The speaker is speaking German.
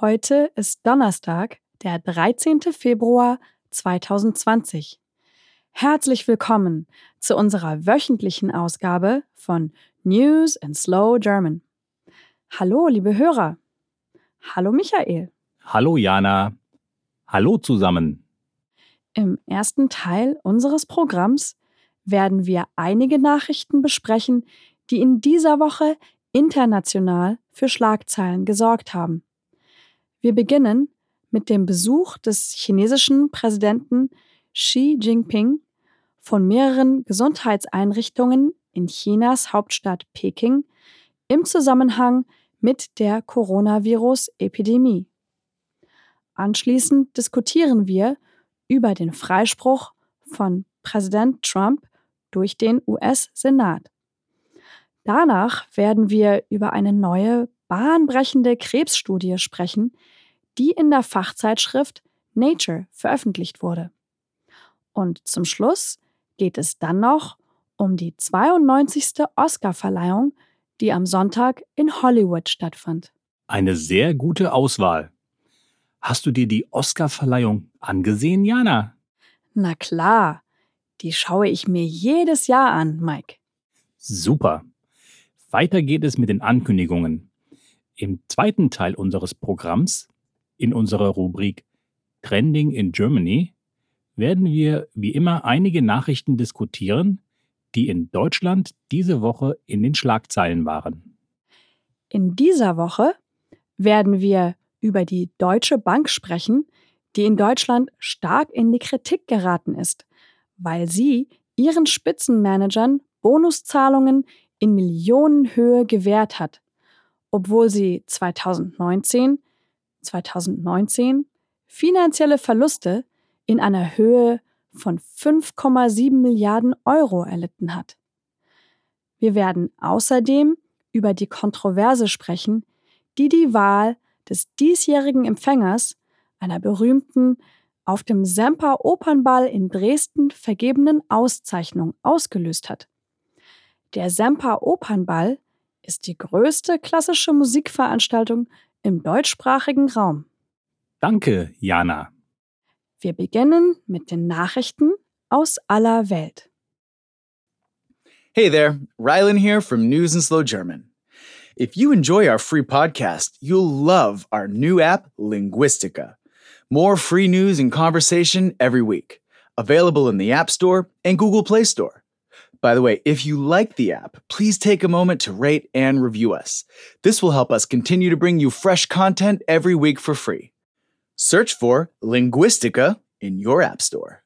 Heute ist Donnerstag, der 13. Februar 2020. Herzlich willkommen zu unserer wöchentlichen Ausgabe von News in Slow German. Hallo, liebe Hörer. Hallo, Michael. Hallo, Jana. Hallo zusammen. Im ersten Teil unseres Programms werden wir einige Nachrichten besprechen, die in dieser Woche international für Schlagzeilen gesorgt haben. Wir beginnen mit dem Besuch des chinesischen Präsidenten Xi Jinping von mehreren Gesundheitseinrichtungen in Chinas Hauptstadt Peking im Zusammenhang mit der Coronavirus-Epidemie. Anschließend diskutieren wir über den Freispruch von Präsident Trump durch den US-Senat. Danach werden wir über eine neue, bahnbrechende Krebsstudie sprechen, die in der Fachzeitschrift Nature veröffentlicht wurde. Und zum Schluss geht es dann noch um die 92. Oscarverleihung, die am Sonntag in Hollywood stattfand. Eine sehr gute Auswahl. Hast du dir die Oscarverleihung angesehen, Jana? Na klar, die schaue ich mir jedes Jahr an, Mike. Super. Weiter geht es mit den Ankündigungen. Im zweiten Teil unseres Programms, in unserer Rubrik Trending in Germany, werden wir wie immer einige Nachrichten diskutieren, die in Deutschland diese Woche in den Schlagzeilen waren. In dieser Woche werden wir über die Deutsche Bank sprechen, die in Deutschland stark in die Kritik geraten ist, weil sie ihren Spitzenmanagern Bonuszahlungen in Millionenhöhe gewährt hat, obwohl sie 2019, 2019 finanzielle Verluste in einer Höhe von 5,7 Milliarden Euro erlitten hat. Wir werden außerdem über die Kontroverse sprechen, die die Wahl des diesjährigen Empfängers einer berühmten auf dem Semper Opernball in Dresden vergebenen Auszeichnung ausgelöst hat. Der Semper Opernball ist die größte klassische Musikveranstaltung im deutschsprachigen Raum. Danke, Jana. Wir beginnen mit den Nachrichten aus aller Welt. Hey there, Rylan here from News in Slow German. If you enjoy our free podcast, you'll love our new app, Linguistica. More free news and conversation every week. Available in the App Store and Google Play Store. By the way, if you like the app, please take a moment to rate and review us. This will help us continue to bring you fresh content every week for free. Search for Linguistica in your App Store.